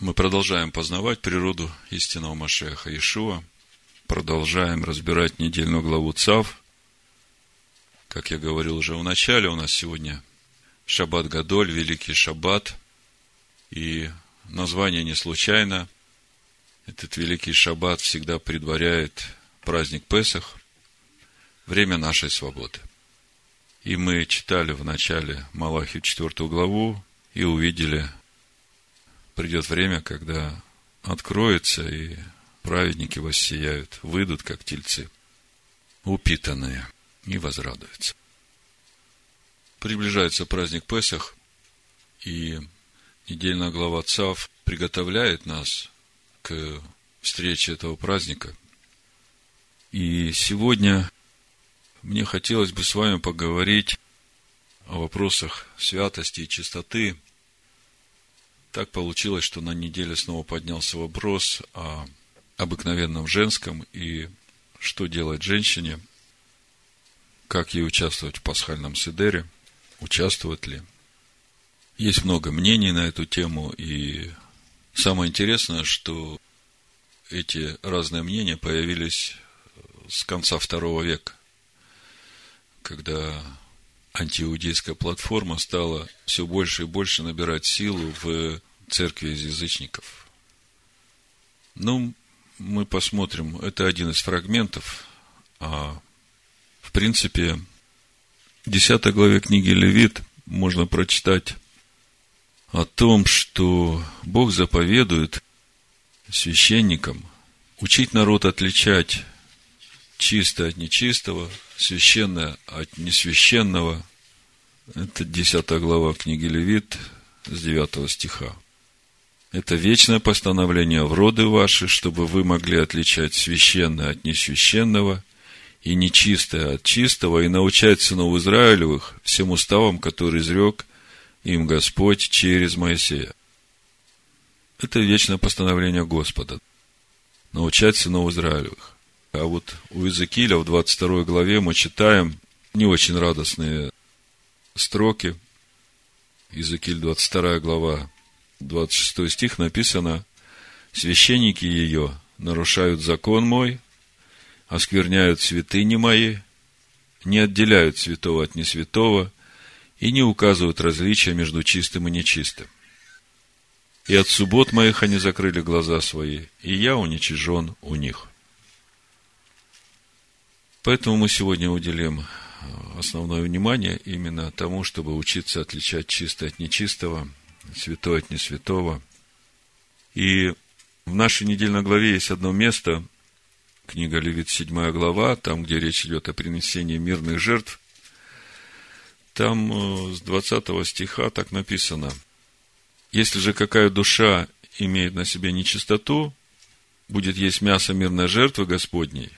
Мы продолжаем познавать природу истинного Машеха Иешуа, продолжаем разбирать недельную главу ЦАВ. Как я говорил уже в начале, у нас сегодня Шаббат Гадоль, Великий Шаббат. И название не случайно. Этот Великий Шаббат всегда предваряет праздник Песах, время нашей свободы. И мы читали в начале Малахи четвертую главу и увидели придет время, когда откроется, и праведники воссияют, выйдут, как тельцы, упитанные, и возрадуются. Приближается праздник Песах, и недельная глава ЦАВ приготовляет нас к встрече этого праздника. И сегодня мне хотелось бы с вами поговорить о вопросах святости и чистоты – так получилось, что на неделе снова поднялся вопрос о обыкновенном женском и что делать женщине, как ей участвовать в пасхальном седере, участвовать ли. Есть много мнений на эту тему, и самое интересное, что эти разные мнения появились с конца второго века, когда антииудейская платформа стала все больше и больше набирать силу в церкви из язычников. Ну, мы посмотрим. Это один из фрагментов. А в принципе, в 10 главе книги Левит можно прочитать о том, что Бог заповедует священникам учить народ отличать чистое от нечистого, священное от несвященного. Это 10 глава книги Левит с 9 стиха. Это вечное постановление в роды ваши, чтобы вы могли отличать священное от несвященного и нечистое от чистого, и научать сынов Израилевых всем уставам, которые изрек им Господь через Моисея. Это вечное постановление Господа. Научать сынов Израилевых. А вот у Иезекииля в 22 главе мы читаем не очень радостные строки. Иезекииль 22 глава, 26 стих написано, священники ее нарушают закон мой, оскверняют святыни мои, не отделяют святого от несвятого и не указывают различия между чистым и нечистым. И от суббот моих они закрыли глаза свои, и я уничижен у них. Поэтому мы сегодня уделим основное внимание именно тому, чтобы учиться отличать чистое от нечистого, святое от несвятого. И в нашей недельной главе есть одно место, книга Левит, 7 глава, там, где речь идет о принесении мирных жертв. Там э, с 20 стиха так написано. Если же какая душа имеет на себе нечистоту, будет есть мясо мирной жертвы Господней,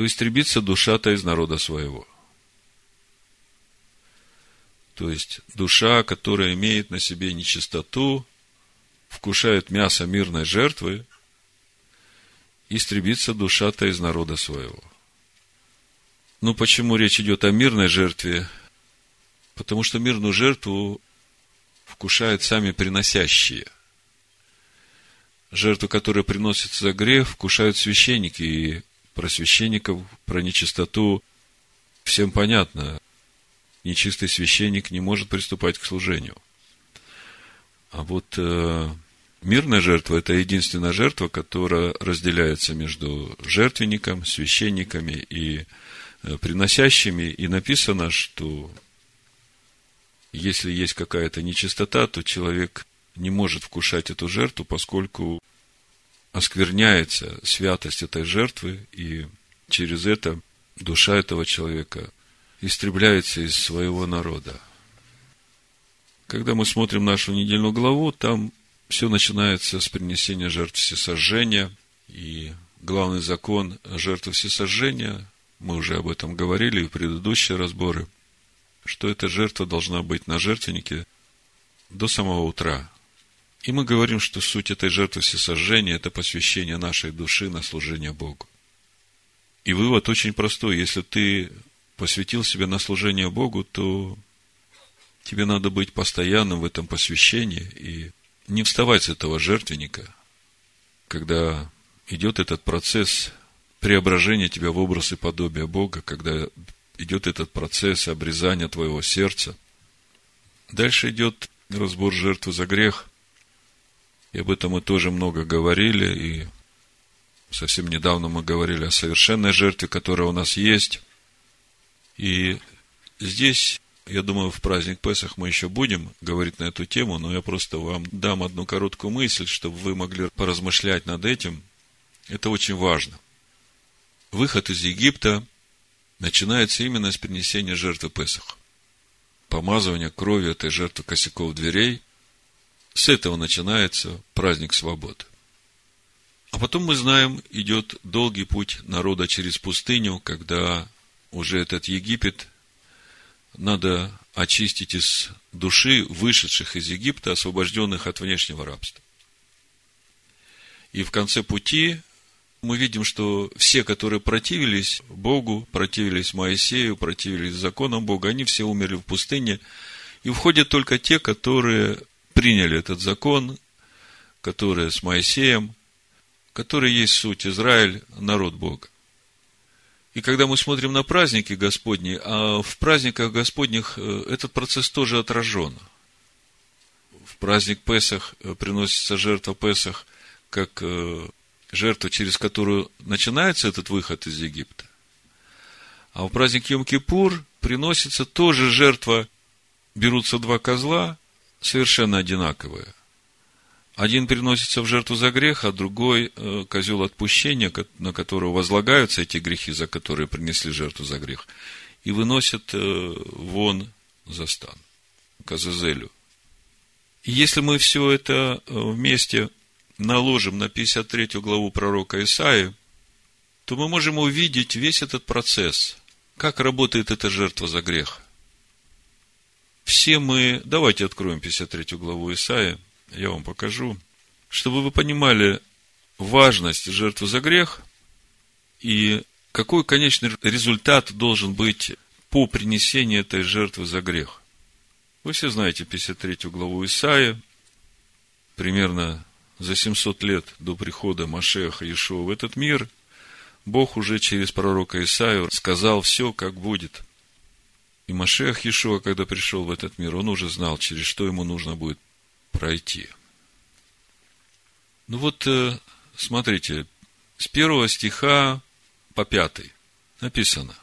то истребится душа-то из народа своего. То есть, душа, которая имеет на себе нечистоту, вкушает мясо мирной жертвы, истребится душа-то из народа своего. Ну, почему речь идет о мирной жертве? Потому что мирную жертву вкушают сами приносящие. Жертву, которая приносится за грех, вкушают священники, и про священников, про нечистоту всем понятно. Нечистый священник не может приступать к служению. А вот э, мирная жертва – это единственная жертва, которая разделяется между жертвенником, священниками и э, приносящими. И написано, что если есть какая-то нечистота, то человек не может вкушать эту жертву, поскольку оскверняется святость этой жертвы, и через это душа этого человека истребляется из своего народа. Когда мы смотрим нашу недельную главу, там все начинается с принесения жертв всесожжения, и главный закон жертвы всесожжения, мы уже об этом говорили в предыдущие разборы, что эта жертва должна быть на жертвеннике до самого утра, и мы говорим, что суть этой жертвы всесожжения – это посвящение нашей души на служение Богу. И вывод очень простой. Если ты посвятил себя на служение Богу, то тебе надо быть постоянным в этом посвящении и не вставать с этого жертвенника, когда идет этот процесс преображения тебя в образ и подобие Бога, когда идет этот процесс обрезания твоего сердца. Дальше идет разбор жертвы за грех. И об этом мы тоже много говорили, и совсем недавно мы говорили о совершенной жертве, которая у нас есть. И здесь, я думаю, в праздник Песах мы еще будем говорить на эту тему, но я просто вам дам одну короткую мысль, чтобы вы могли поразмышлять над этим. Это очень важно. Выход из Египта начинается именно с принесения жертвы Песах. Помазывание крови этой жертвы косяков дверей. С этого начинается праздник свободы. А потом мы знаем, идет долгий путь народа через пустыню, когда уже этот Египет надо очистить из души вышедших из Египта, освобожденных от внешнего рабства. И в конце пути мы видим, что все, которые противились Богу, противились Моисею, противились законам Бога, они все умерли в пустыне. И входят только те, которые приняли этот закон, которые с Моисеем, которые есть суть Израиль, народ Бога. И когда мы смотрим на праздники Господни, а в праздниках Господних э, этот процесс тоже отражен. В праздник Песах э, приносится жертва Песах как э, жертва, через которую начинается этот выход из Египта. А в праздник Йом-Кипур приносится тоже жертва, берутся два козла, совершенно одинаковые. Один приносится в жертву за грех, а другой э, козел отпущения, на которого возлагаются эти грехи, за которые принесли жертву за грех, и выносят э, вон за стан, к. И если мы все это э, вместе наложим на 53 главу пророка Исаи, то мы можем увидеть весь этот процесс, как работает эта жертва за грех. Все мы, давайте откроем 53 главу Исаи, я вам покажу, чтобы вы понимали важность жертвы за грех и какой конечный результат должен быть по принесению этой жертвы за грех. Вы все знаете 53 главу Исаия, примерно за 700 лет до прихода Машеха Иешуа в этот мир, Бог уже через пророка Исаию сказал все, как будет. И Машех Иешуа, когда пришел в этот мир, он уже знал, через что ему нужно будет пройти. Ну вот, э, смотрите, с первого стиха по пятый написано.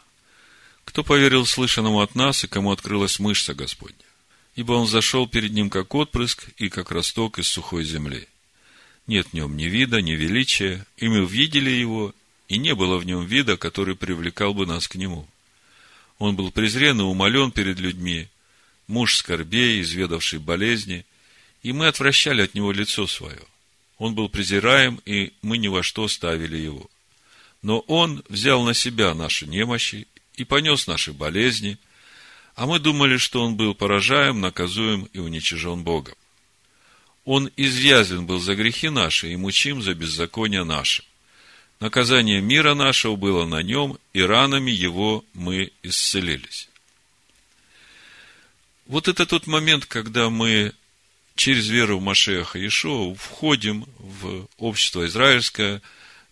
Кто поверил слышанному от нас, и кому открылась мышца Господня? Ибо он зашел перед ним, как отпрыск и как росток из сухой земли. Нет в нем ни вида, ни величия, и мы видели его, и не было в нем вида, который привлекал бы нас к нему. Он был презрен и умолен перед людьми, муж скорбей, изведавший болезни, и мы отвращали от него лицо свое. Он был презираем, и мы ни во что ставили его. Но он взял на себя наши немощи и понес наши болезни, а мы думали, что он был поражаем, наказуем и уничижен Богом. Он извязлен был за грехи наши и мучим за беззаконие наше. Наказание мира нашего было на нем, и ранами его мы исцелились. Вот это тот момент, когда мы через веру в Машеха Иешуа входим в общество израильское,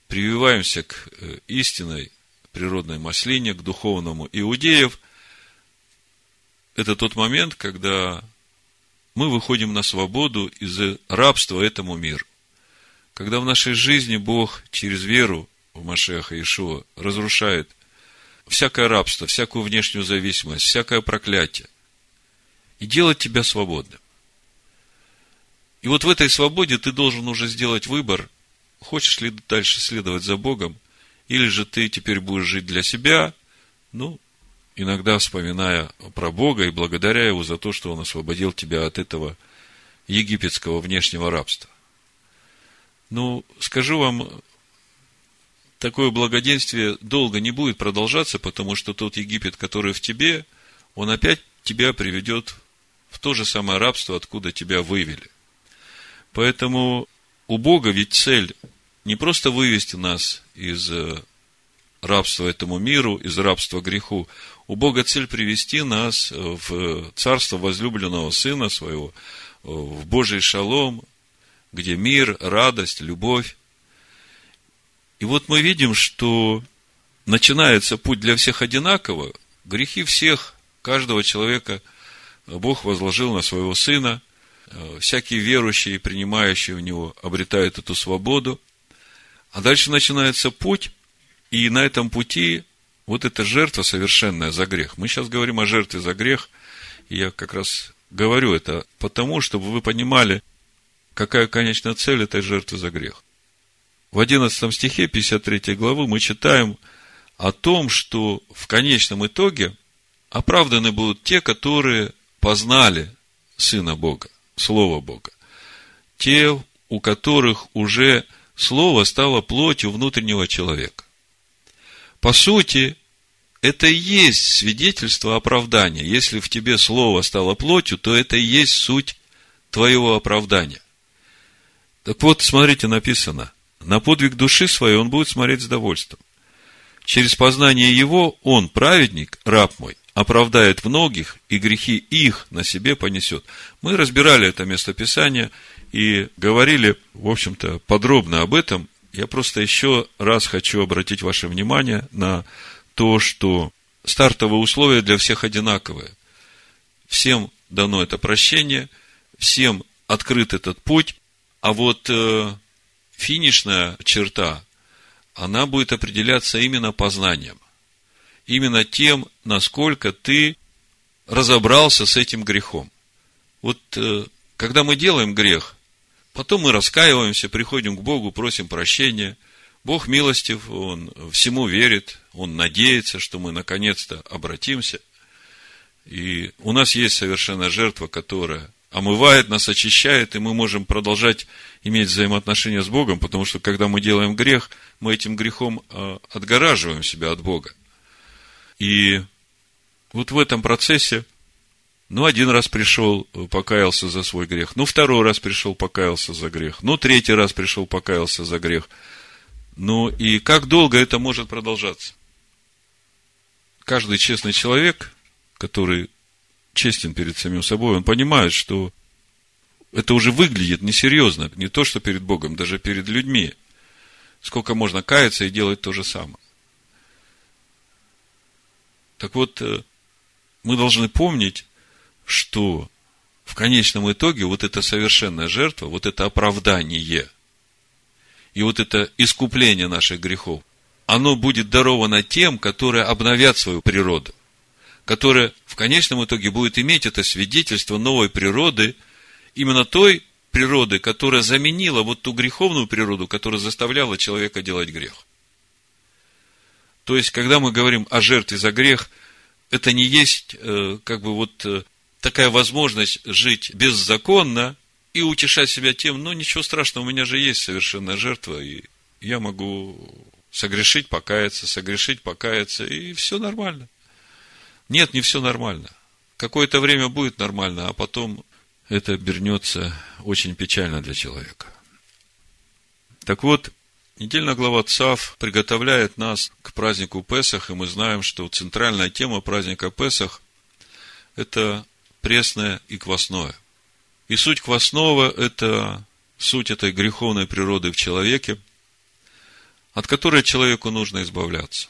прививаемся к э, истинной природной маслине, к духовному иудеев. Это тот момент, когда мы выходим на свободу из рабства этому миру. Когда в нашей жизни Бог через веру в Машеха Ишуа разрушает всякое рабство, всякую внешнюю зависимость, всякое проклятие, и делает тебя свободным. И вот в этой свободе ты должен уже сделать выбор, хочешь ли дальше следовать за Богом, или же ты теперь будешь жить для себя, ну, иногда вспоминая про Бога и благодаря Его за то, что Он освободил тебя от этого египетского внешнего рабства. Ну, скажу вам, такое благоденствие долго не будет продолжаться, потому что тот Египет, который в тебе, он опять тебя приведет в то же самое рабство, откуда тебя вывели. Поэтому у Бога ведь цель не просто вывести нас из э, рабства этому миру, из рабства греху. У Бога цель привести нас в царство возлюбленного Сына Своего, в Божий шалом, где мир, радость, любовь. И вот мы видим, что начинается путь для всех одинаково, грехи всех, каждого человека Бог возложил на своего сына, всякие верующие и принимающие в него обретают эту свободу. А дальше начинается путь, и на этом пути вот эта жертва совершенная за грех. Мы сейчас говорим о жертве за грех, и я как раз говорю это потому, чтобы вы понимали, какая конечная цель этой жертвы за грех. В 11 стихе 53 главы мы читаем о том, что в конечном итоге оправданы будут те, которые познали Сына Бога, Слово Бога. Те, у которых уже Слово стало плотью внутреннего человека. По сути, это и есть свидетельство оправдания. Если в тебе слово стало плотью, то это и есть суть твоего оправдания. Так вот, смотрите, написано, на подвиг души своей он будет смотреть с довольством. Через познание его он, праведник, раб мой, оправдает многих, и грехи их на себе понесет. Мы разбирали это местописание и говорили, в общем-то, подробно об этом я просто еще раз хочу обратить ваше внимание на то, что стартовые условия для всех одинаковые. Всем дано это прощение, всем открыт этот путь, а вот э, финишная черта, она будет определяться именно познанием. Именно тем, насколько ты разобрался с этим грехом. Вот э, когда мы делаем грех, Потом мы раскаиваемся, приходим к Богу, просим прощения. Бог милостив, Он всему верит, Он надеется, что мы наконец-то обратимся. И у нас есть совершенная жертва, которая омывает нас, очищает, и мы можем продолжать иметь взаимоотношения с Богом, потому что когда мы делаем грех, мы этим грехом а, отгораживаем себя от Бога. И вот в этом процессе ну, один раз пришел, покаялся за свой грех. Ну, второй раз пришел, покаялся за грех. Ну, третий раз пришел, покаялся за грех. Ну, и как долго это может продолжаться? Каждый честный человек, который честен перед самим собой, он понимает, что это уже выглядит несерьезно. Не то, что перед Богом, даже перед людьми. Сколько можно каяться и делать то же самое. Так вот, э, мы должны помнить, что в конечном итоге вот эта совершенная жертва, вот это оправдание и вот это искупление наших грехов, оно будет даровано тем, которые обновят свою природу, которые в конечном итоге будет иметь это свидетельство новой природы, именно той природы, которая заменила вот ту греховную природу, которая заставляла человека делать грех. То есть, когда мы говорим о жертве за грех, это не есть э, как бы вот э, такая возможность жить беззаконно и утешать себя тем, ну, ничего страшного, у меня же есть совершенная жертва, и я могу согрешить, покаяться, согрешить, покаяться, и все нормально. Нет, не все нормально. Какое-то время будет нормально, а потом это обернется очень печально для человека. Так вот, недельная глава ЦАВ приготовляет нас к празднику Песах, и мы знаем, что центральная тема праздника Песах – это пресное и квасное. И суть квасного – это суть этой греховной природы в человеке, от которой человеку нужно избавляться.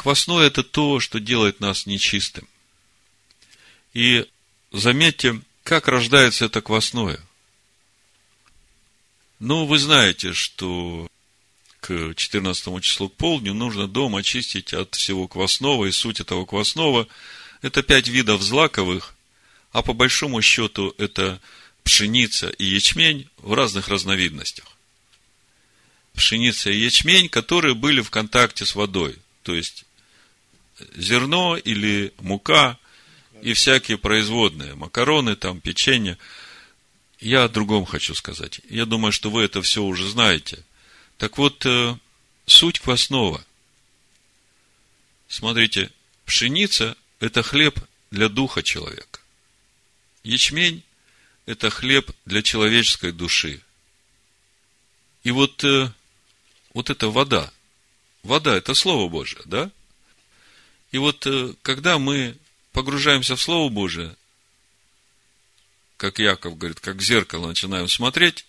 Квасное – это то, что делает нас нечистым. И заметьте, как рождается это квасное. Ну, вы знаете, что к 14 числу к полдню нужно дом очистить от всего квасного, и суть этого квасного – это пять видов злаковых, а по большому счету это пшеница и ячмень в разных разновидностях. Пшеница и ячмень, которые были в контакте с водой. То есть, зерно или мука и всякие производные, макароны, там, печенье. Я о другом хочу сказать. Я думаю, что вы это все уже знаете. Так вот, э, суть квасного. Смотрите, пшеница это хлеб для духа человека. Ячмень – это хлеб для человеческой души. И вот, э, вот эта вода. Вода – это Слово Божие, да? И вот, э, когда мы погружаемся в Слово Божие, как Яков говорит, как в зеркало начинаем смотреть,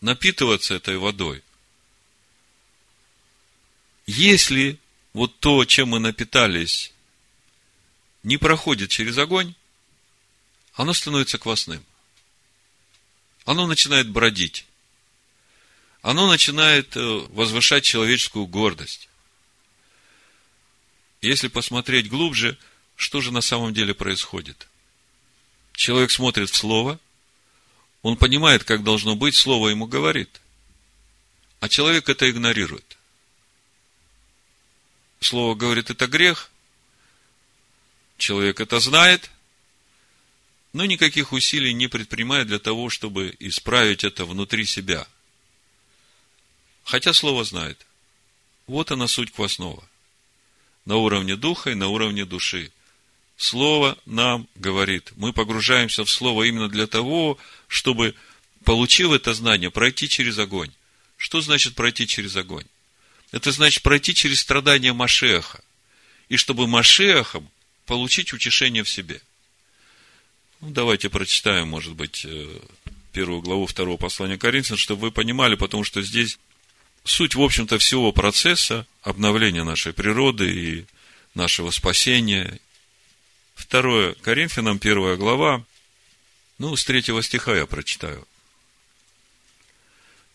напитываться этой водой. Если вот то, чем мы напитались, не проходит через огонь, оно становится квасным. Оно начинает бродить. Оно начинает э, возвышать человеческую гордость. Если посмотреть глубже, что же на самом деле происходит? Человек смотрит в Слово, он понимает, как должно быть, Слово ему говорит. А человек это игнорирует. Слово говорит, это грех. Человек это знает, но никаких усилий не предпринимает для того, чтобы исправить это внутри себя. Хотя Слово знает. Вот она суть квасного. На уровне духа и на уровне души. Слово нам говорит. Мы погружаемся в Слово именно для того, чтобы, получив это знание, пройти через огонь. Что значит пройти через огонь? Это значит пройти через страдания Машеха. И чтобы Машехом получить утешение в себе. Ну, давайте прочитаем, может быть, э, первую главу второго послания Коринфянам, чтобы вы понимали, потому что здесь суть, в общем-то, всего процесса обновления нашей природы и нашего спасения. Второе Коринфянам, первая глава, ну, с третьего стиха я прочитаю.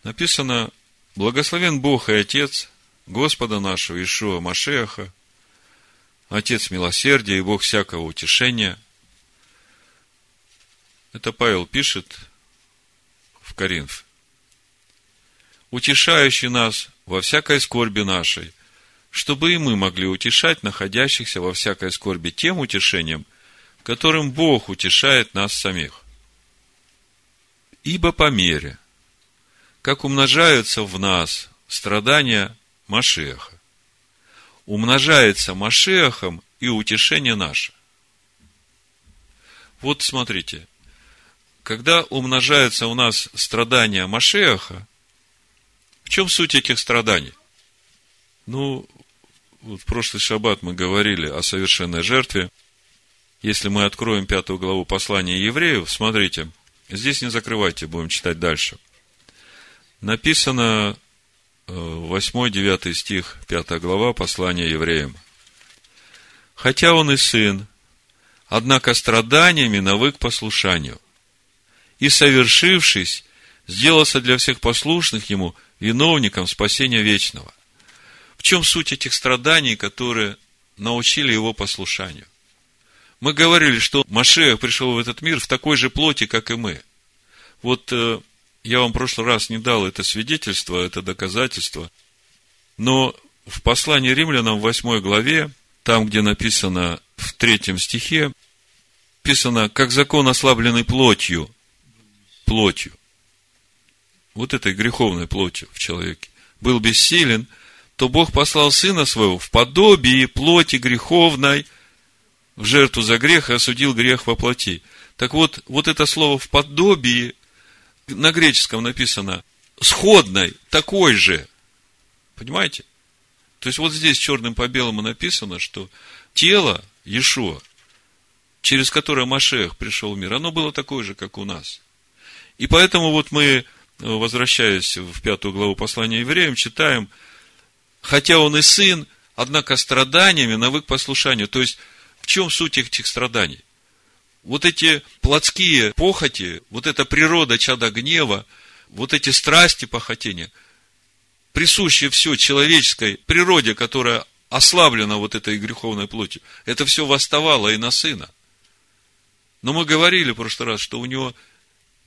Написано, «Благословен Бог и Отец Господа нашего Ишуа Машеха, Отец милосердия и Бог всякого утешения. Это Павел пишет в Коринф. Утешающий нас во всякой скорби нашей, чтобы и мы могли утешать находящихся во всякой скорби тем утешением, которым Бог утешает нас самих. Ибо по мере, как умножаются в нас страдания Машеха. Умножается Машехом и утешение наше. Вот смотрите, когда умножаются у нас страдания Машеха, в чем суть этих страданий? Ну, вот в прошлый шаббат мы говорили о совершенной жертве. Если мы откроем пятую главу послания евреев, смотрите, здесь не закрывайте, будем читать дальше. Написано 8-9 стих, 5 глава, послания евреям. Хотя он и сын, однако страданиями навык послушанию. И, совершившись, сделался для всех послушных ему виновником спасения вечного. В чем суть этих страданий, которые научили его послушанию? Мы говорили, что Машех пришел в этот мир в такой же плоти, как и мы. Вот э, я вам в прошлый раз не дал это свидетельство, это доказательство. Но в послании римлянам в 8 главе, там, где написано в третьем стихе, написано, как закон ослабленный плотью, плотью, вот этой греховной плотью в человеке, был бессилен, то Бог послал Сына Своего в подобии плоти греховной в жертву за грех и осудил грех во плоти. Так вот, вот это слово в подобии на греческом написано сходной, такой же. Понимаете? То есть вот здесь черным по белому написано, что тело Иешуа, через которое Машех пришел в мир, оно было такое же, как у нас. И поэтому вот мы, возвращаясь в пятую главу послания евреям, читаем, хотя он и сын, однако страданиями навык послушанию. То есть, в чем суть этих страданий? вот эти плотские похоти, вот эта природа чада гнева, вот эти страсти похотения, присущие все человеческой природе, которая ослаблена вот этой греховной плотью, это все восставало и на сына. Но мы говорили в прошлый раз, что у него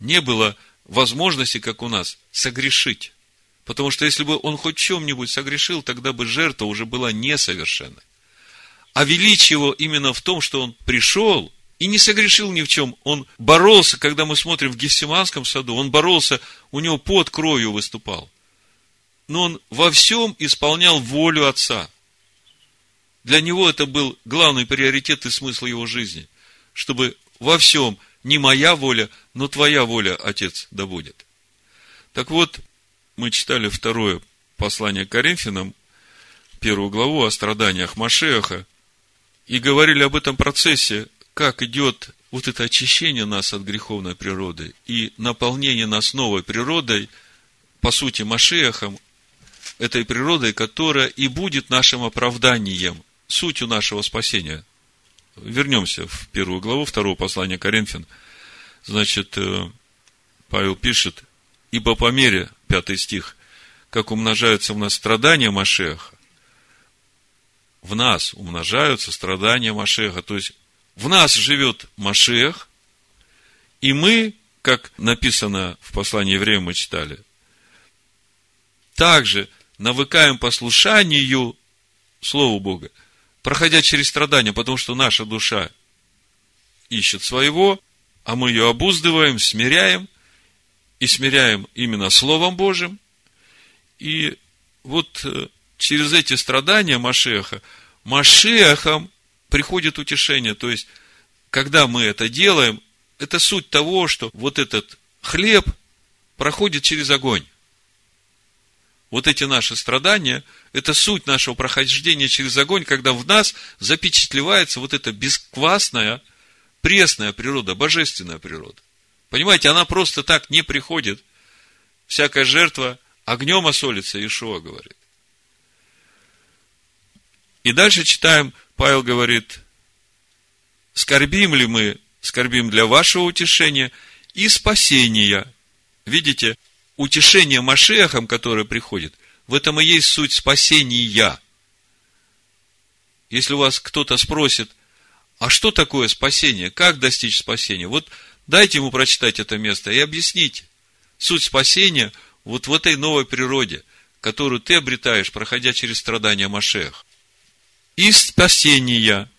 не было возможности, как у нас, согрешить. Потому что если бы он хоть чем-нибудь согрешил, тогда бы жертва уже была несовершенной. А величие его именно в том, что он пришел – и не согрешил ни в чем. Он боролся, когда мы смотрим в Гефсиманском саду, он боролся, у него под кровью выступал. Но он во всем исполнял волю Отца. Для него это был главный приоритет и смысл его жизни. Чтобы во всем не моя воля, но твоя воля, Отец, да будет. Так вот, мы читали второе послание Коринфянам, первую главу о страданиях Машеха, и говорили об этом процессе как идет вот это очищение нас от греховной природы и наполнение нас новой природой, по сути, Машехом, этой природой, которая и будет нашим оправданием, сутью нашего спасения. Вернемся в первую главу второго послания Коринфян. Значит, э, Павел пишет, ибо по мере, пятый стих, как умножаются в нас страдания Машеха, в нас умножаются страдания Машеха. То есть, в нас живет Машех, и мы, как написано в послании евреям мы читали, также навыкаем послушанию Слову Бога, проходя через страдания, потому что наша душа ищет своего, а мы ее обуздываем, смиряем, и смиряем именно Словом Божьим. И вот э, через эти страдания Машеха, Машехом приходит утешение. То есть, когда мы это делаем, это суть того, что вот этот хлеб проходит через огонь вот эти наши страдания, это суть нашего прохождения через огонь, когда в нас запечатлевается вот эта бесквасная, пресная природа, божественная природа. Понимаете, она просто так не приходит. Всякая жертва огнем осолится, Ишуа говорит. И дальше читаем, Павел говорит, скорбим ли мы, скорбим для вашего утешения и спасения. Видите, утешение Машехом, которое приходит, в этом и есть суть спасения. Если у вас кто-то спросит, а что такое спасение, как достичь спасения, вот дайте ему прочитать это место и объясните. Суть спасения вот в этой новой природе, которую ты обретаешь, проходя через страдания Машех. И спасения,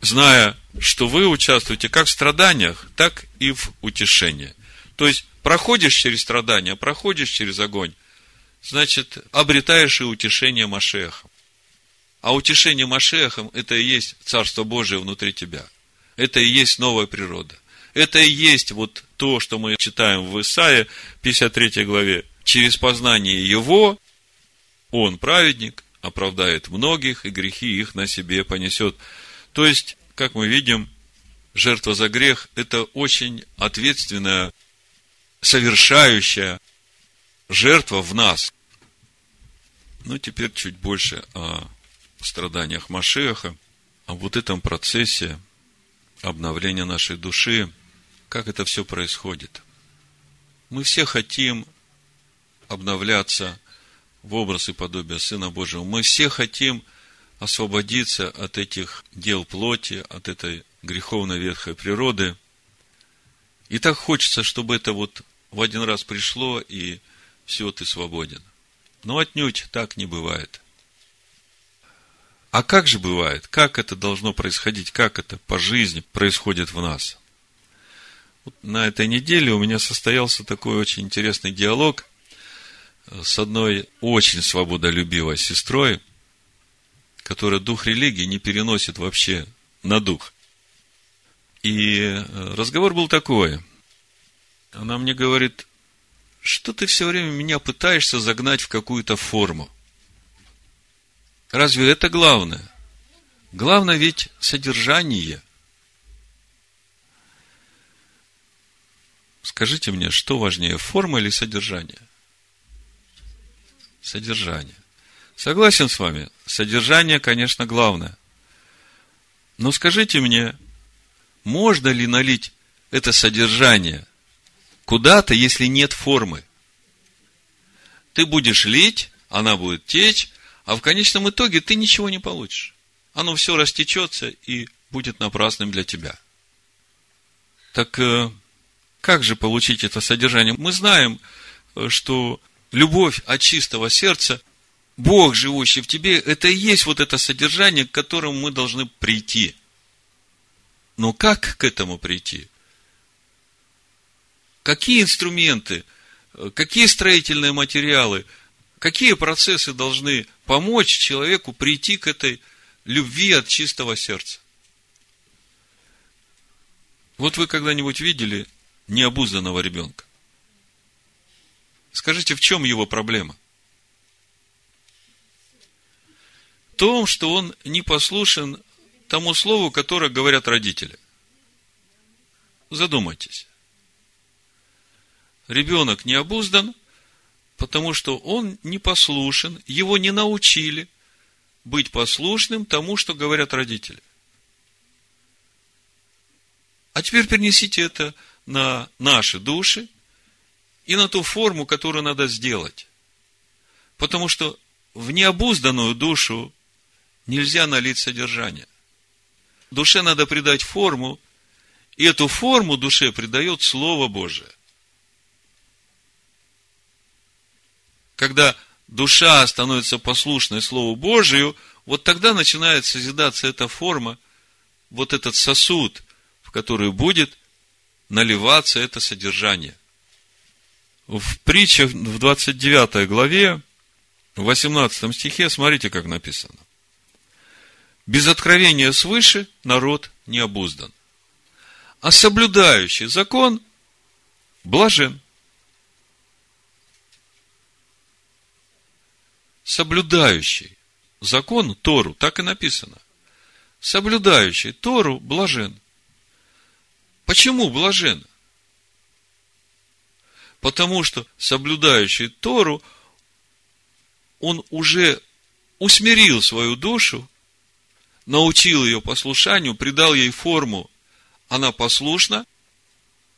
зная, что вы участвуете как в страданиях, так и в утешении. То есть, проходишь через страдания, проходишь через огонь, значит, обретаешь и утешение Машехом. А утешение Машехом – это и есть Царство Божие внутри тебя. Это и есть новая природа. Это и есть вот то, что мы читаем в Исаии, 53 главе. Через познание Его Он, праведник, оправдает многих, и грехи их на себе понесет. То есть, как мы видим, жертва за грех – это очень ответственная совершающая жертва в нас. Ну, теперь чуть больше о страданиях Машеха, о вот этом процессе обновления нашей души, как это все происходит. Мы все хотим обновляться в образ и подобие Сына Божьего. Мы все хотим освободиться от этих дел плоти, от этой греховной ветхой природы. И так хочется, чтобы это вот в один раз пришло, и все, ты свободен. Но отнюдь так не бывает. А как же бывает? Как это должно происходить? Как это по жизни происходит в нас? Вот на этой неделе у меня состоялся такой очень интересный диалог с одной очень свободолюбивой сестрой, которая дух религии не переносит вообще на дух. И э, разговор был такой – она мне говорит, что ты все время меня пытаешься загнать в какую-то форму? Разве это главное? Главное ведь содержание. Скажите мне, что важнее, форма или содержание? Содержание. Согласен с вами, содержание, конечно, главное. Но скажите мне, можно ли налить это содержание куда-то, если нет формы. Ты будешь лить, она будет течь, а в конечном итоге ты ничего не получишь. Оно все растечется и будет напрасным для тебя. Так э, как же получить это содержание? Мы знаем, э, что любовь от чистого сердца, Бог, живущий в тебе, это и есть вот это содержание, к которому мы должны прийти. Но как к этому прийти? какие инструменты, какие строительные материалы, какие процессы должны помочь человеку прийти к этой любви от чистого сердца. Вот вы когда-нибудь видели необузданного ребенка? Скажите, в чем его проблема? В том, что он не послушен тому слову, которое говорят родители. Задумайтесь. Ребенок не обуздан, потому что он не послушен, его не научили быть послушным тому, что говорят родители. А теперь перенесите это на наши души и на ту форму, которую надо сделать. Потому что в необузданную душу нельзя налить содержание. Душе надо придать форму, и эту форму душе придает Слово Божие. Когда душа становится послушной Слову Божию, вот тогда начинает созидаться эта форма, вот этот сосуд, в который будет наливаться это содержание. В притчах в 29 главе, в 18 стихе, смотрите, как написано. Без откровения свыше народ не обуздан. А соблюдающий закон блажен. Соблюдающий закон Тору, так и написано. Соблюдающий Тору блажен. Почему блажен? Потому что соблюдающий Тору, он уже усмирил свою душу научил ее послушанию, придал ей форму, она послушна,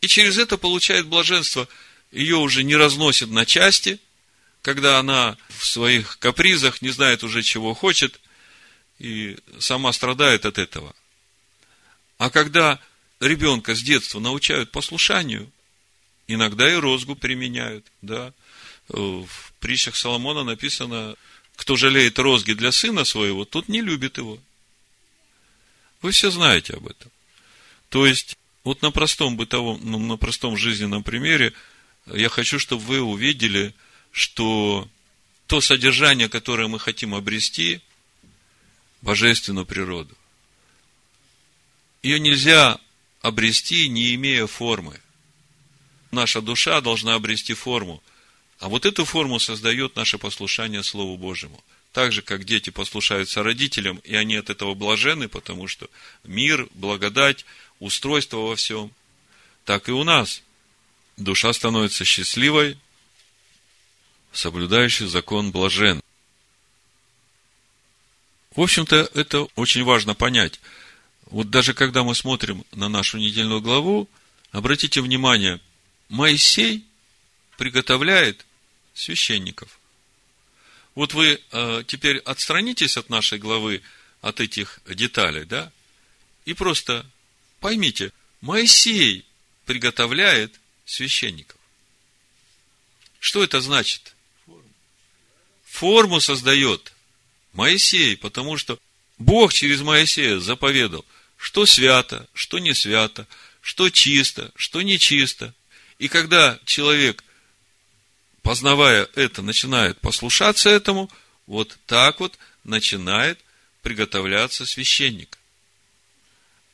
и через это получает блаженство. Ее уже не разносит на части, когда она в своих капризах не знает уже, чего хочет, и сама страдает от этого. А когда ребенка с детства научают послушанию, иногда и розгу применяют, да. В притчах Соломона написано, кто жалеет розги для сына своего, тот не любит его. Вы все знаете об этом. То есть, вот на простом бытовом, ну, на простом жизненном примере я хочу, чтобы вы увидели, что то содержание, которое мы хотим обрести, божественную природу, ее нельзя обрести, не имея формы. Наша душа должна обрести форму. А вот эту форму создает наше послушание Слову Божьему – так же, как дети послушаются родителям, и они от этого блажены, потому что мир, благодать, устройство во всем, так и у нас. Душа становится счастливой, соблюдающий закон блажен. В общем-то, это очень важно понять. Вот даже когда мы смотрим на нашу недельную главу, обратите внимание, Моисей приготовляет священников – вот вы э, теперь отстранитесь от нашей главы, от этих деталей, да, и просто поймите, Моисей приготовляет священников. Что это значит? Форму создает Моисей, потому что Бог через Моисея заповедал, что свято, что не свято, что чисто, что не чисто. И когда человек познавая это, начинает послушаться этому, вот так вот начинает приготовляться священник.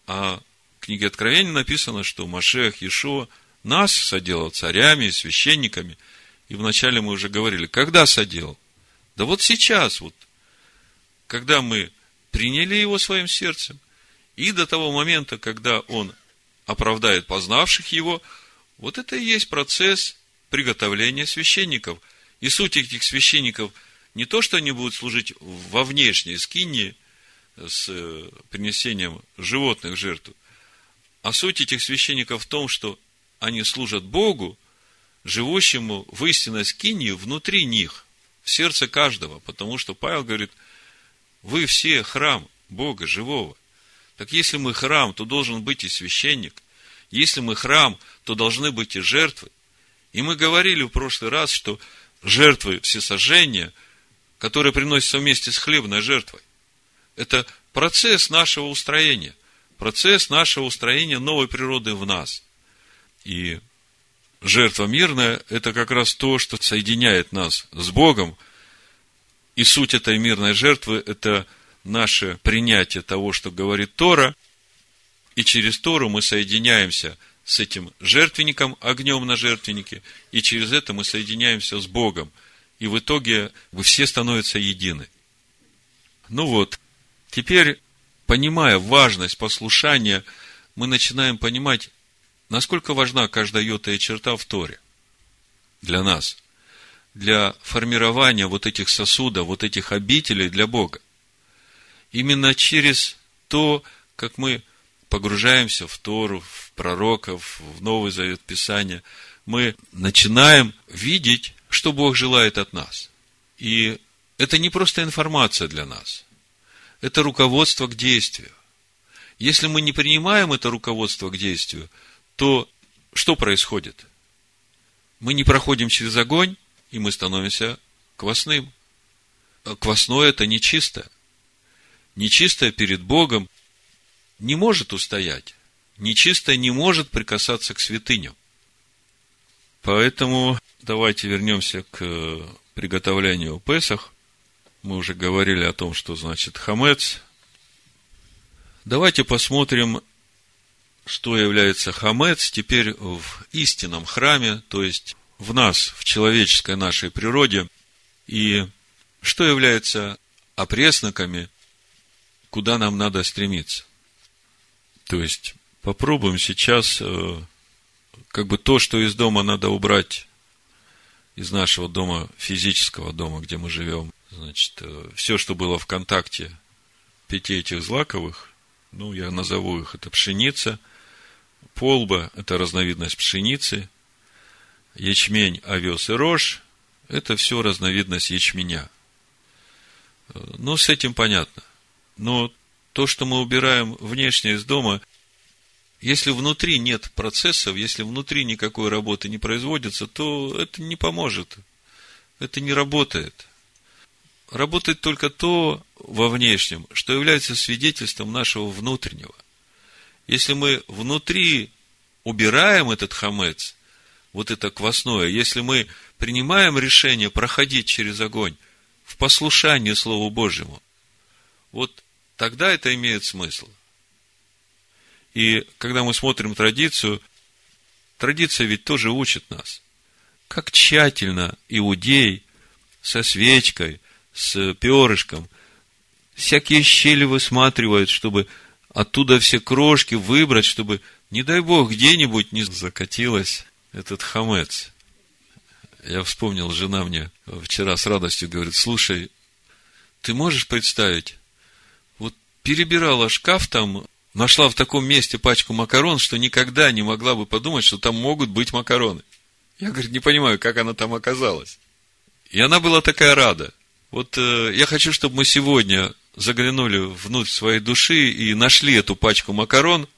А в книге Откровения написано, что Машех Иешуа нас соделал царями и священниками. И вначале мы уже говорили, когда соделал? Да вот сейчас, вот, когда мы приняли его своим сердцем, и до того момента, когда он оправдает познавших его, вот это и есть процесс приготовления священников. И суть этих священников не то, что они будут служить во внешней скинии с э, принесением животных жертв, а суть этих священников в том, что они служат Богу, живущему в истинной скинии внутри них, в сердце каждого, потому что Павел говорит, вы все храм Бога живого. Так если мы храм, то должен быть и священник. Если мы храм, то должны быть и жертвы. И мы говорили в прошлый раз, что жертвы всесожжения, которые приносятся вместе с хлебной жертвой, это процесс нашего устроения, процесс нашего устроения новой природы в нас. И жертва мирная – это как раз то, что соединяет нас с Богом. И суть этой мирной жертвы – это наше принятие того, что говорит Тора, и через Тору мы соединяемся – с этим жертвенником, огнем на жертвеннике, и через это мы соединяемся с Богом. И в итоге вы все становятся едины. Ну вот, теперь, понимая важность послушания, мы начинаем понимать, насколько важна каждая йота и черта в Торе для нас, для формирования вот этих сосудов, вот этих обителей для Бога. Именно через то, как мы погружаемся в Тору, в пророков, в Новый Завет Писания, мы начинаем видеть, что Бог желает от нас. И это не просто информация для нас, это руководство к действию. Если мы не принимаем это руководство к действию, то что происходит? Мы не проходим через огонь, и мы становимся квасным. А квасное – это нечисто. Нечистое перед Богом не может устоять. Нечистое не может прикасаться к святыням. Поэтому давайте вернемся к приготовлению Песах. Мы уже говорили о том, что значит хамец. Давайте посмотрим, что является хамец теперь в истинном храме, то есть в нас, в человеческой нашей природе, и что является опресноками, куда нам надо стремиться. То есть, попробуем сейчас, э, как бы то, что из дома надо убрать, из нашего дома, физического дома, где мы живем, Значит, э, все, что было в контакте пяти этих злаковых, ну, я назову их, это пшеница, полба – это разновидность пшеницы, ячмень, овес и рожь – это все разновидность ячменя. Ну, с этим понятно. Но то, что мы убираем внешне из дома, если внутри нет процессов, если внутри никакой работы не производится, то это не поможет. Это не работает – работает только то во внешнем, что является свидетельством нашего внутреннего. Если мы внутри убираем этот хамец, вот это квасное, если мы принимаем решение проходить через огонь в послушании Слову Божьему, вот тогда это имеет смысл. И когда мы смотрим традицию, традиция ведь тоже учит нас, как тщательно иудей со свечкой – с перышком, всякие щели высматривают, чтобы оттуда все крошки выбрать, чтобы, не дай бог, где-нибудь не закатилась этот хамец. Я вспомнил, жена мне вчера с радостью говорит, слушай, ты можешь представить, вот перебирала шкаф там, нашла в таком месте пачку макарон, что никогда не могла бы подумать, что там могут быть макароны. Я, говорит, не понимаю, как она там оказалась. И она была такая рада. Вот э, я хочу, чтобы мы сегодня заглянули внутрь своей души и нашли эту пачку макарон,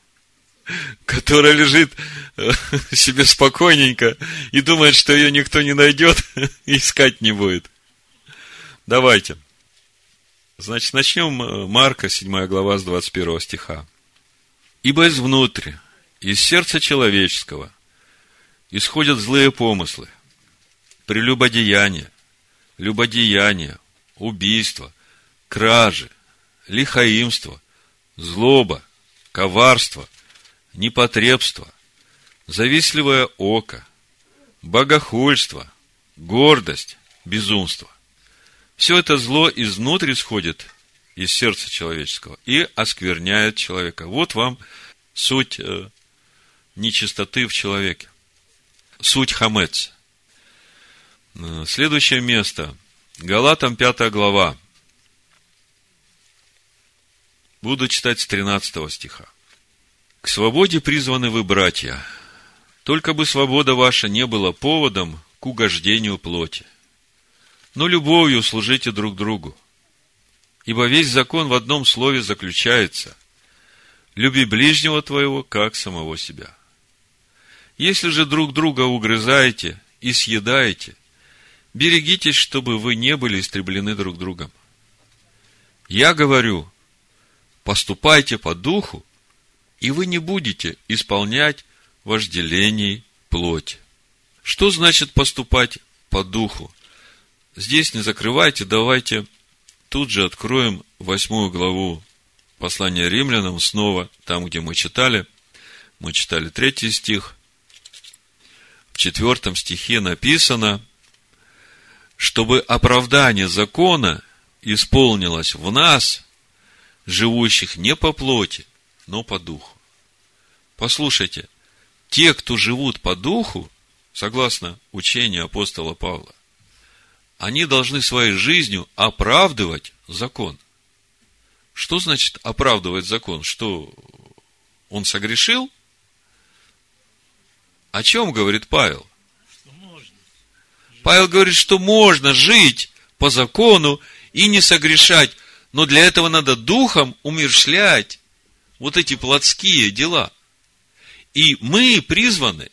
которая лежит э, себе спокойненько и думает, что ее никто не найдет и искать не будет. Давайте. Значит, начнем э, Марка, 7 глава, с 21 стиха. «Ибо изнутрь, из сердца человеческого, исходят злые помыслы, прелюбодеяние, любодеяние, убийство, кражи, лихаимство, злоба, коварство, непотребство, завистливое око, богохульство, гордость, безумство. Все это зло изнутри исходит из сердца человеческого и оскверняет человека. Вот вам суть э, нечистоты в человеке. Суть хамец. Э, следующее место. Галатам 5 глава. Буду читать с 13 стиха. К свободе призваны вы, братья, только бы свобода ваша не была поводом к угождению плоти. Но любовью служите друг другу. Ибо весь закон в одном слове заключается – люби ближнего твоего, как самого себя. Если же друг друга угрызаете и съедаете – Берегитесь, чтобы вы не были истреблены друг другом. Я говорю, поступайте по духу, и вы не будете исполнять вожделений плоти. Что значит поступать по духу? Здесь не закрывайте, давайте тут же откроем восьмую главу послания римлянам снова, там, где мы читали. Мы читали третий стих. В четвертом стихе написано – чтобы оправдание закона исполнилось в нас, живущих не по плоти, но по духу. Послушайте, те, кто живут по духу, согласно учению апостола Павла, они должны своей жизнью оправдывать закон. Что значит оправдывать закон? Что он согрешил? О чем говорит Павел? Павел говорит, что можно жить по закону и не согрешать, но для этого надо духом умершлять вот эти плотские дела. И мы призваны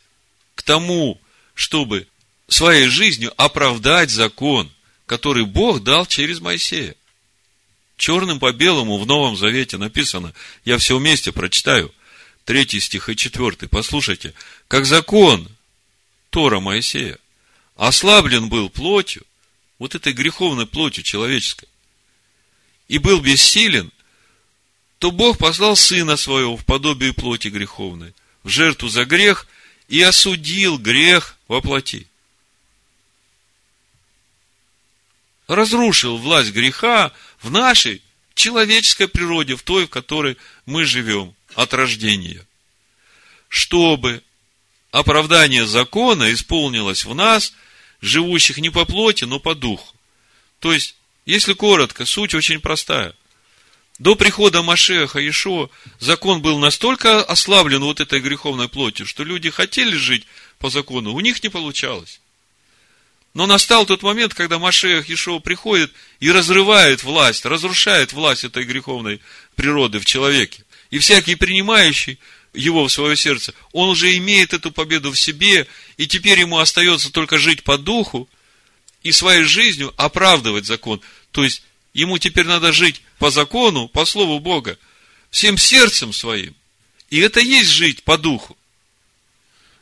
к тому, чтобы своей жизнью оправдать закон, который Бог дал через Моисея. Черным по белому в Новом Завете написано, я все вместе прочитаю, третий стих и четвертый, послушайте, как закон Тора Моисея ослаблен был плотью, вот этой греховной плотью человеческой, и был бессилен, то Бог послал Сына Своего в подобие плоти греховной, в жертву за грех, и осудил грех во плоти. Разрушил власть греха в нашей человеческой природе, в той, в которой мы живем от рождения. Чтобы оправдание закона исполнилось в нас, живущих не по плоти, но по духу. То есть, если коротко, суть очень простая. До прихода Машеха Ишо закон был настолько ослаблен вот этой греховной плотью, что люди хотели жить по закону, у них не получалось. Но настал тот момент, когда Машех Ишо приходит и разрывает власть, разрушает власть этой греховной природы в человеке. И всякий принимающий его в свое сердце, он уже имеет эту победу в себе, и теперь ему остается только жить по духу и своей жизнью оправдывать закон. То есть, ему теперь надо жить по закону, по слову Бога, всем сердцем своим. И это есть жить по духу.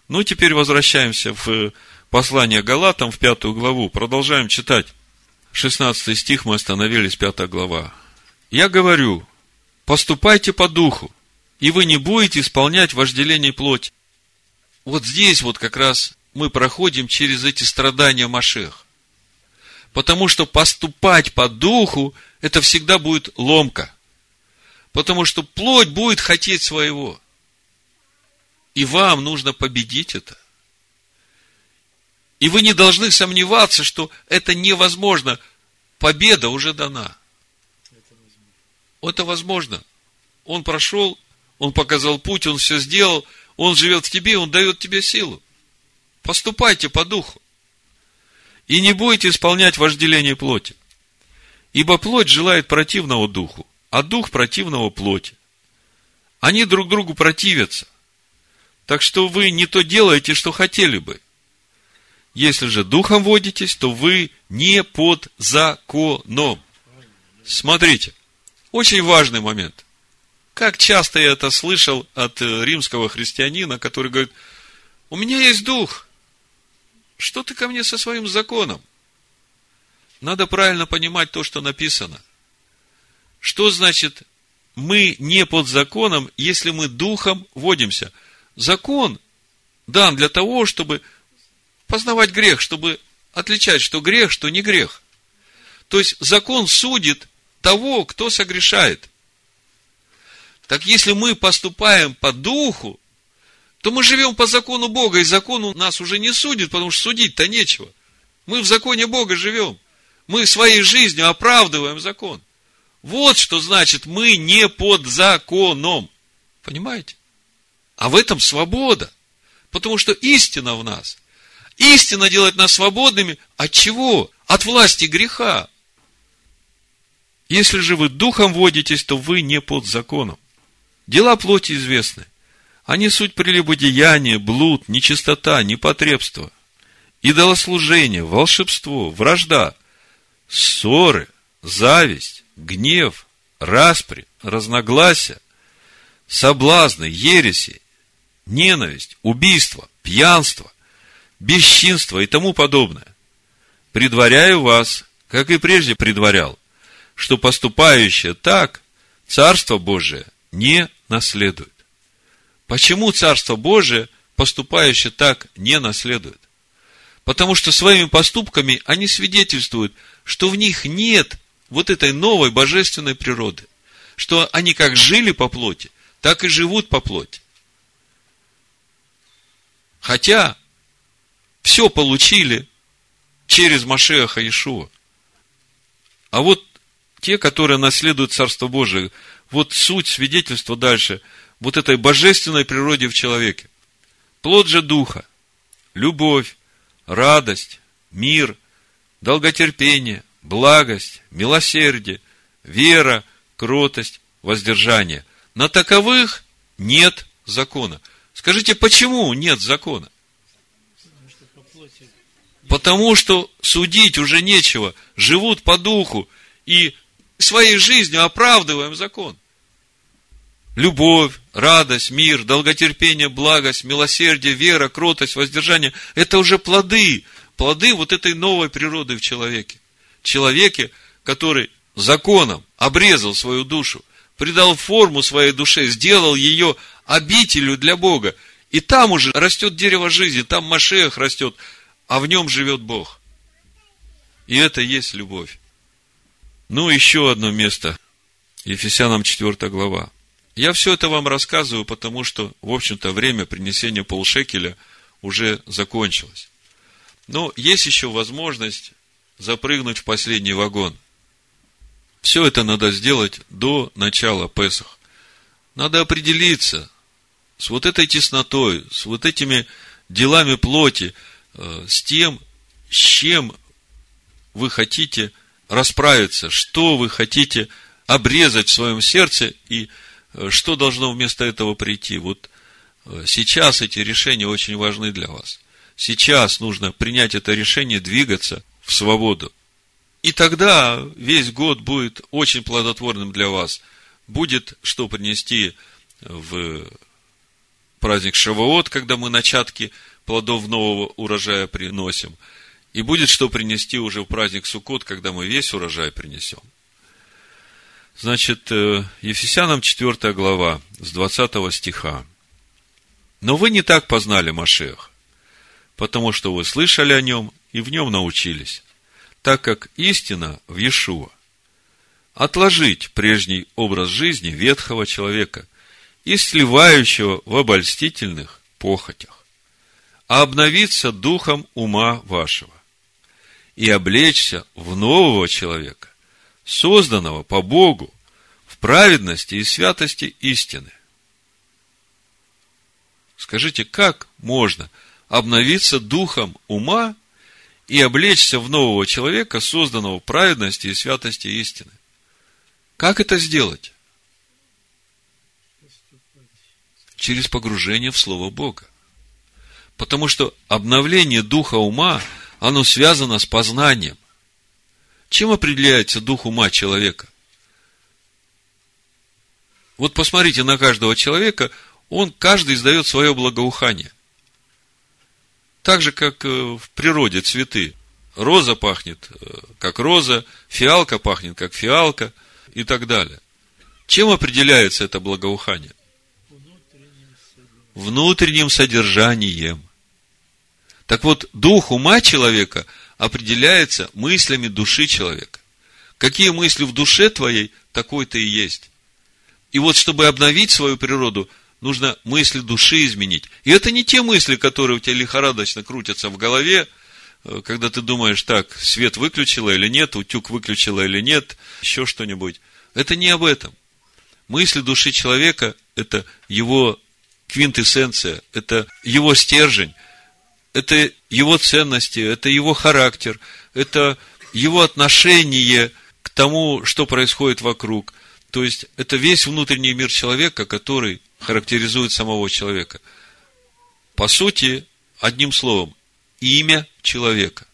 Ну, теперь возвращаемся в послание Галатам, в пятую главу. Продолжаем читать. 16 стих мы остановились, пятая глава. Я говорю, поступайте по духу, и вы не будете исполнять вожделение плоти. Вот здесь вот как раз мы проходим через эти страдания Машех. Потому что поступать по духу, это всегда будет ломка. Потому что плоть будет хотеть своего. И вам нужно победить это. И вы не должны сомневаться, что это невозможно. Победа уже дана. Это возможно. Он прошел он показал путь, Он все сделал, Он живет в тебе, Он дает тебе силу. Поступайте по духу. И не будете исполнять вожделение плоти. Ибо плоть желает противного духу, а дух противного плоти. Они друг другу противятся. Так что вы не то делаете, что хотели бы. Если же духом водитесь, то вы не под законом. Смотрите, очень важный момент – как часто я это слышал от э, римского христианина, который говорит, у меня есть дух, что ты ко мне со своим законом? Надо правильно понимать то, что написано. Что значит, мы не под законом, если мы духом водимся? Закон дан для того, чтобы познавать грех, чтобы отличать, что грех, что не грех. То есть, закон судит того, кто согрешает. Так если мы поступаем по духу, то мы живем по закону Бога, и закон нас уже не судит, потому что судить-то нечего. Мы в законе Бога живем. Мы своей жизнью оправдываем закон. Вот что значит, мы не под законом. Понимаете? А в этом свобода. Потому что истина в нас. Истина делает нас свободными. От чего? От власти греха. Если же вы духом водитесь, то вы не под законом. Дела плоти известны. Они суть прелюбодеяние, блуд, нечистота, непотребство, идолослужение, волшебство, вражда, ссоры, зависть, гнев, распри, разногласия, соблазны, ереси, ненависть, убийство, пьянство, бесчинство и тому подобное. Предваряю вас, как и прежде предварял, что поступающее так, Царство Божие не наследует. Почему Царство Божие, поступающее так, не наследует? Потому что своими поступками они свидетельствуют, что в них нет вот этой новой божественной природы. Что они как жили по плоти, так и живут по плоти. Хотя все получили через Машеха Иешуа. А вот те, которые наследуют Царство Божие, вот суть свидетельства дальше, вот этой божественной природе в человеке. Плод же Духа, любовь, радость, мир, долготерпение, благость, милосердие, вера, кротость, воздержание. На таковых нет закона. Скажите, почему нет закона? Потому что судить уже нечего. Живут по духу. И своей жизнью оправдываем закон. Любовь, радость, мир, долготерпение, благость, милосердие, вера, кротость, воздержание – это уже плоды. Плоды вот этой новой природы в человеке. Человеке, который законом обрезал свою душу, придал форму своей душе, сделал ее обителю для Бога. И там уже растет дерево жизни, там Машех растет, а в нем живет Бог. И это есть любовь. Ну, еще одно место. Ефесянам 4 глава. Я все это вам рассказываю, потому что, в общем-то, время принесения полшекеля уже закончилось. Но есть еще возможность запрыгнуть в последний вагон. Все это надо сделать до начала Песах. Надо определиться с вот этой теснотой, с вот этими делами плоти, э, с тем, с чем вы хотите расправиться, что вы хотите обрезать в своем сердце и э, что должно вместо этого прийти. Вот э, сейчас эти решения очень важны для вас. Сейчас нужно принять это решение, двигаться в свободу. И тогда весь год будет очень плодотворным для вас. Будет что принести в праздник Шавуот, когда мы начатки плодов нового урожая приносим. И будет что принести уже в праздник Суккот, когда мы весь урожай принесем. Значит, э, Ефесянам 4 глава, с 20 стиха. Но вы не так познали Машех, потому что вы слышали о нем и в нем научились так как истина в Иешуа. Отложить прежний образ жизни ветхого человека и сливающего в обольстительных похотях, а обновиться духом ума вашего и облечься в нового человека, созданного по Богу в праведности и святости истины. Скажите, как можно обновиться духом ума и облечься в нового человека, созданного в праведности и святости истины. Как это сделать? Через погружение в Слово Бога. Потому что обновление духа ума, оно связано с познанием. Чем определяется дух ума человека? Вот посмотрите на каждого человека, он каждый издает свое благоухание. Так же, как э, в природе цветы. Роза пахнет, э, как роза, фиалка пахнет, как фиалка и так далее. Чем определяется это благоухание? Внутренним содержанием. Так вот, дух ума человека определяется мыслями души человека. Какие мысли в душе твоей, такой ты и есть. И вот, чтобы обновить свою природу, нужно мысли души изменить. И это не те мысли, которые у тебя лихорадочно крутятся в голове, э, когда ты думаешь, так, свет выключила или нет, утюг выключила или нет, еще что-нибудь. Это не об этом. Мысли души человека – это его квинтэссенция, это его стержень, это его ценности, это его характер, это его отношение к тому, что происходит вокруг. То есть, это весь внутренний мир человека, который характеризует самого человека. По сути, одним словом, имя человека.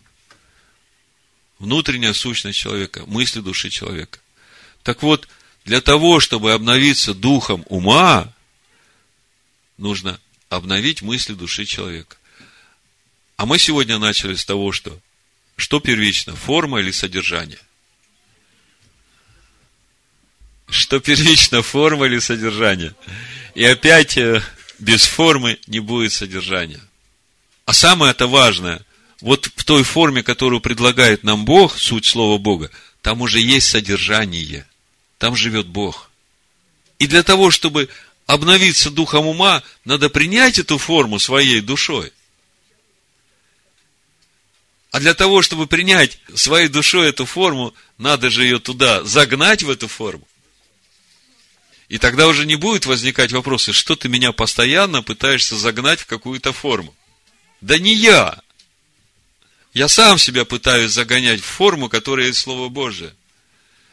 Внутренняя сущность человека, мысли души человека. Так вот, для того, чтобы обновиться духом ума, нужно обновить мысли души человека. А мы сегодня начали с того, что что первично, форма или содержание? Что первично, форма или содержание? И опять э, без формы не будет содержания. А самое это важное, вот в той форме, которую предлагает нам Бог, суть Слова Бога, там уже есть содержание. Там живет Бог. И для того, чтобы обновиться духом ума, надо принять эту форму своей душой. Для того, чтобы принять своей душой эту форму, надо же ее туда загнать, в эту форму. И тогда уже не будет возникать вопросы, что ты меня постоянно пытаешься загнать в какую-то форму. Да не я. Я сам себя пытаюсь загонять в форму, которая есть Слово Божие.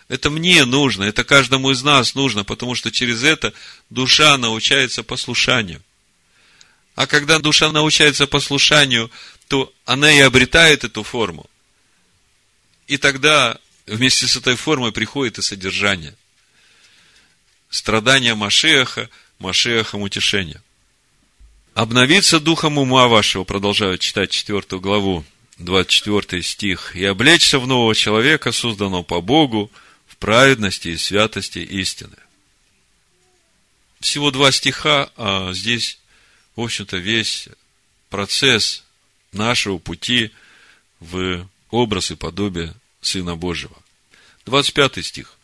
Это мне нужно, это каждому из нас нужно, потому что через это душа научается послушанию. А когда душа научается послушанию, то она и обретает эту форму. И тогда вместе с этой формой приходит и содержание. Страдания Машеха, Машехом утешение. Обновиться духом ума вашего, продолжаю читать четвертую главу, 24 стих, и облечься в нового человека, созданного по Богу, в праведности и святости истины. Всего два стиха, а здесь, в общем-то, весь процесс нашего пути в образ и подобие Сына Божьего. 25 стих.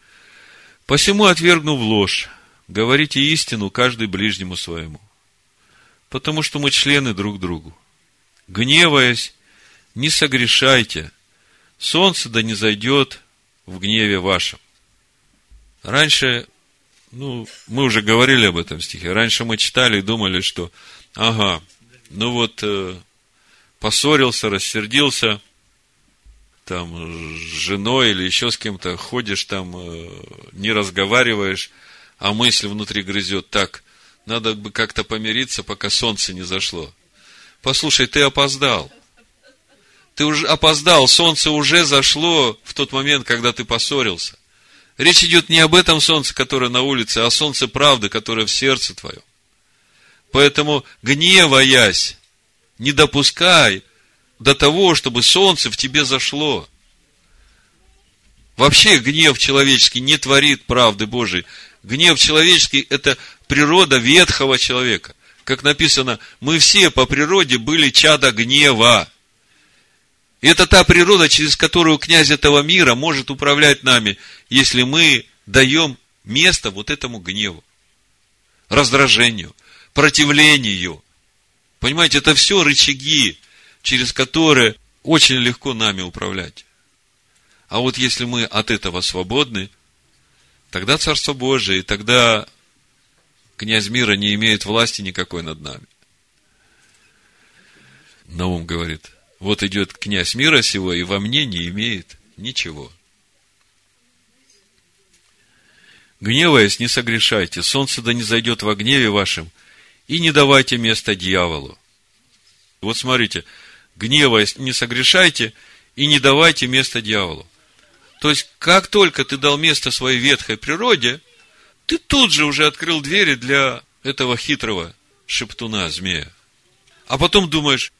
«Посему, отвергнув ложь, говорите истину каждый ближнему своему, потому что мы члены друг другу. Гневаясь, не согрешайте, солнце да не зайдет в гневе вашем». Раньше, ну, мы уже говорили об этом стихе, раньше мы читали и думали, что, ага, ну вот, э, поссорился, рассердился, там, с женой или еще с кем-то, ходишь там, э, не разговариваешь, а мысль внутри грызет так, надо бы как-то помириться, пока солнце не зашло. Послушай, ты опоздал. Ты уже опоздал, солнце уже зашло в тот момент, когда ты поссорился. Речь идет не об этом солнце, которое на улице, а солнце правды, которое в сердце твоем. Поэтому, гневаясь, не допускай до того, чтобы солнце в тебе зашло. Вообще гнев человеческий не творит правды Божией. Гнев человеческий – это природа ветхого человека. Как написано, мы все по природе были чада гнева. И это та природа, через которую князь этого мира может управлять нами, если мы даем место вот этому гневу, раздражению, противлению. Понимаете, это все рычаги, через которые очень легко нами управлять. А вот если мы от этого свободны, тогда Царство Божие, и тогда князь мира не имеет власти никакой над нами. Наум говорит, вот идет князь мира сего, и во мне не имеет ничего. Гневаясь, не согрешайте, солнце да не зайдет во гневе вашем, и не давайте места дьяволу. Вот смотрите, гневаясь, не согрешайте и не давайте место дьяволу. То есть, как только ты дал место своей ветхой природе, ты тут же уже открыл двери для этого хитрого шептуна, змея. А потом думаешь,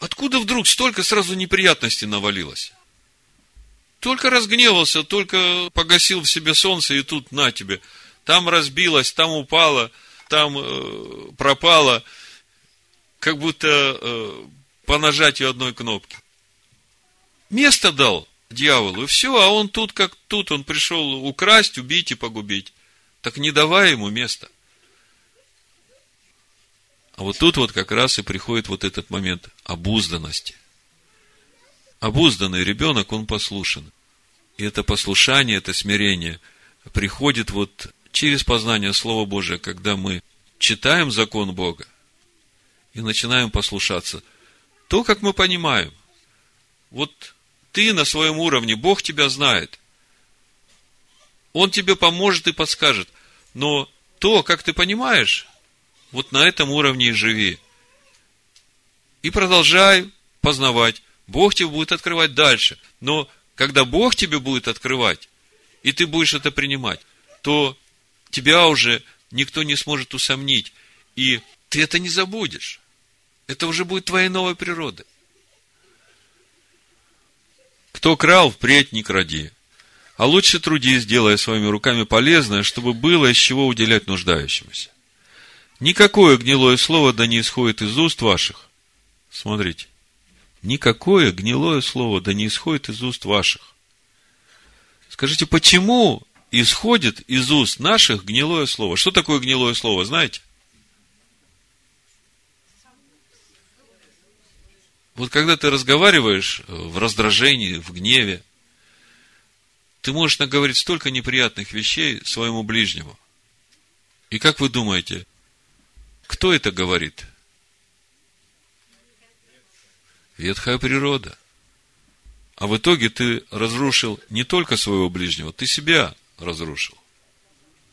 откуда вдруг столько сразу неприятностей навалилось? Только разгневался, только погасил в себе солнце, и тут на тебе. Там разбилось, там упало, там э, пропало, как будто э, по нажатию одной кнопки. Место дал дьяволу, и все, а он тут как тут, он пришел украсть, убить и погубить. Так не давай ему места. А вот тут вот как раз и приходит вот этот момент обузданности. Обузданный ребенок, он послушен. И это послушание, это смирение приходит вот через познание Слова Божия, когда мы читаем закон Бога и начинаем послушаться – то, как мы понимаем. Вот ты на своем уровне, Бог тебя знает. Он тебе поможет и подскажет. Но то, как ты понимаешь, вот на этом уровне и живи. И продолжай познавать. Бог тебе будет открывать дальше. Но когда Бог тебе будет открывать, и ты будешь это принимать, то тебя уже никто не сможет усомнить. И ты это не забудешь. Это уже будет твоей новой природой. Кто крал, впредь не кради. А лучше трудись, делая своими руками полезное, чтобы было из чего уделять нуждающимся. Никакое гнилое слово да не исходит из уст ваших. Смотрите. Никакое гнилое слово да не исходит из уст ваших. Скажите, почему исходит из уст наших гнилое слово? Что такое гнилое слово, знаете? Вот когда ты разговариваешь в раздражении, в гневе, ты можешь наговорить столько неприятных вещей своему ближнему. И как вы думаете, кто это говорит? Ветхая природа. А в итоге ты разрушил не только своего ближнего, ты себя разрушил.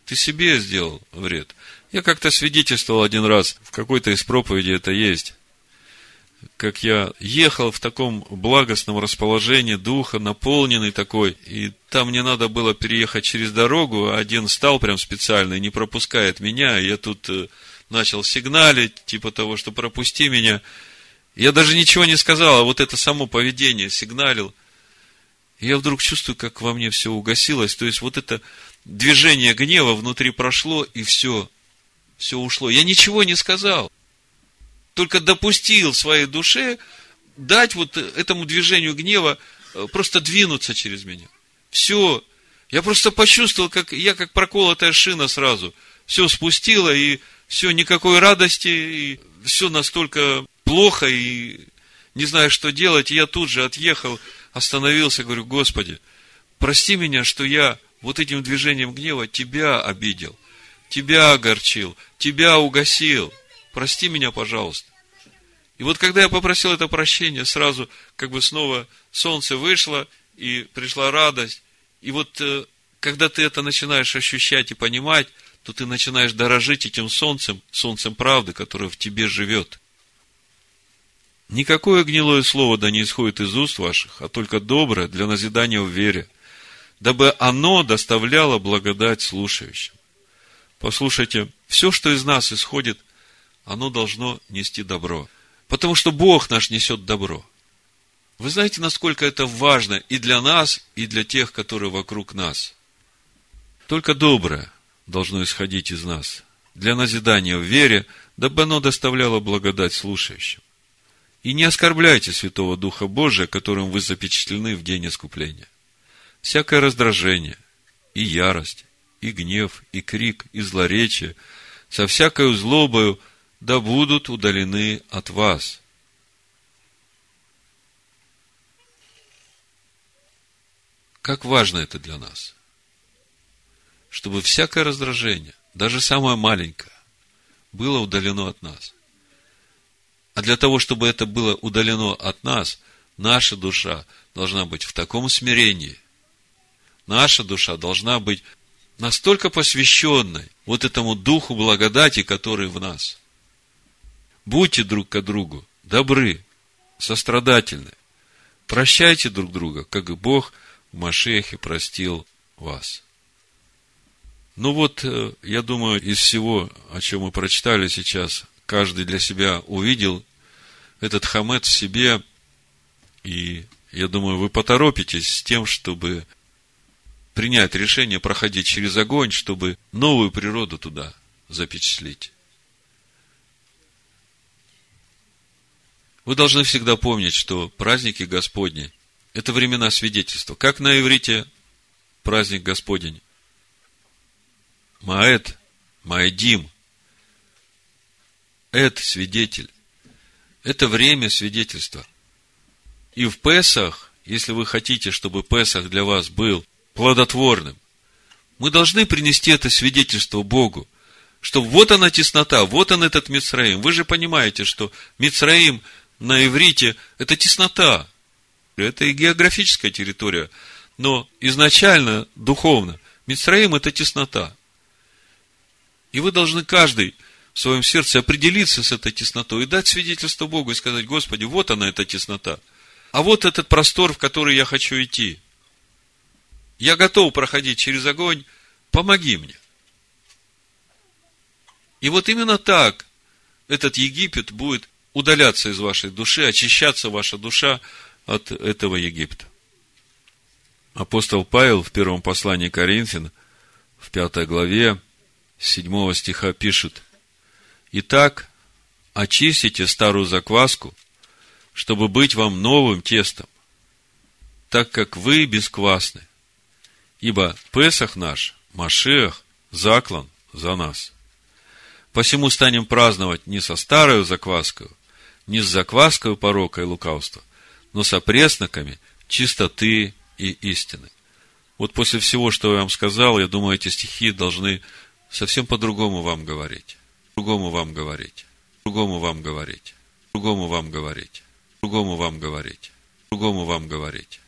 Ты себе сделал вред. Я как-то свидетельствовал один раз, в какой-то из проповедей это есть, как я ехал в таком благостном расположении духа, наполненный такой, и там мне надо было переехать через дорогу, а один стал прям специально и не пропускает меня, и я тут э, начал сигналить, типа того, что пропусти меня. Я даже ничего не сказал, а вот это само поведение сигналил. Я вдруг чувствую, как во мне все угасилось. То есть, вот это движение гнева внутри прошло, и все, все ушло. Я ничего не сказал. Только допустил своей душе дать вот этому движению гнева э, просто двинуться через меня. Все. Я просто почувствовал, как я как проколотая шина сразу. Все спустила, и все, никакой радости, и все настолько плохо, и не знаю, что делать. И я тут же отъехал, остановился, говорю, Господи, прости меня, что я вот этим движением гнева тебя обидел, тебя огорчил, тебя угасил. Прости меня, пожалуйста. И вот когда я попросил это прощение, сразу как бы снова солнце вышло, и пришла радость. И вот э, когда ты это начинаешь ощущать и понимать, то ты начинаешь дорожить этим солнцем, солнцем правды, которое в тебе живет. Никакое гнилое слово да не исходит из уст ваших, а только доброе для назидания в вере, дабы оно доставляло благодать слушающим. Послушайте, все, что из нас исходит, оно должно нести добро. Потому что Бог наш несет добро. Вы знаете, насколько это важно и для нас, и для тех, которые вокруг нас. Только доброе должно исходить из нас для назидания в вере, дабы оно доставляло благодать слушающим. И не оскорбляйте Святого Духа Божия, которым вы запечатлены в день искупления. Всякое раздражение, и ярость, и гнев, и крик, и злоречие, со всякою злобою, да будут удалены от вас. Как важно это для нас – чтобы всякое раздражение, даже самое маленькое, было удалено от нас. А для того, чтобы это было удалено от нас, наша душа должна быть в таком смирении. Наша душа должна быть настолько посвященной вот этому духу благодати, который в нас. Будьте друг к другу добры, сострадательны. Прощайте друг друга, как и Бог в Машехе простил вас. Ну вот, э, я думаю, из всего, о чем мы прочитали сейчас, каждый для себя увидел этот хамет в себе, и я думаю, вы поторопитесь с тем, чтобы принять решение проходить через огонь, чтобы новую природу туда запечатлеть. Вы должны всегда помнить, что праздники Господни – это времена свидетельства. Как на иврите праздник Господень? Маэт, Маэдим. Эд – свидетель. Это время свидетельства. И в Песах, если вы хотите, чтобы Песах для вас был плодотворным, мы должны принести это свидетельство Богу, что вот она теснота, вот он этот Мицраим. Вы же понимаете, что Мицраим на иврите – это теснота. Это и географическая территория. Но изначально, духовно, Мицраим – это теснота. И вы должны каждый в своем сердце определиться с этой теснотой и дать свидетельство Богу и сказать, Господи, вот она, эта теснота. А вот этот простор, в который я хочу идти. Я готов проходить через огонь, помоги мне. И вот именно так этот Египет будет удаляться из вашей души, очищаться ваша душа от этого Египта. Апостол Павел в первом послании Коринфян, в пятой главе, седьмого стиха пишет, «Итак, очистите старую закваску, чтобы быть вам новым тестом, так как вы бесквасны, ибо Песах наш, Машех, заклан за нас. Посему станем праздновать не со старой закваской, не с закваской порока и лукавства, но с опресноками чистоты и истины. Вот после всего, что я вам сказал, я думаю, эти стихи должны совсем по-другому вам говорить. Другому вам говорить. Другому вам говорить. Другому вам говорить. Другому вам говорить. Другому вам говорить.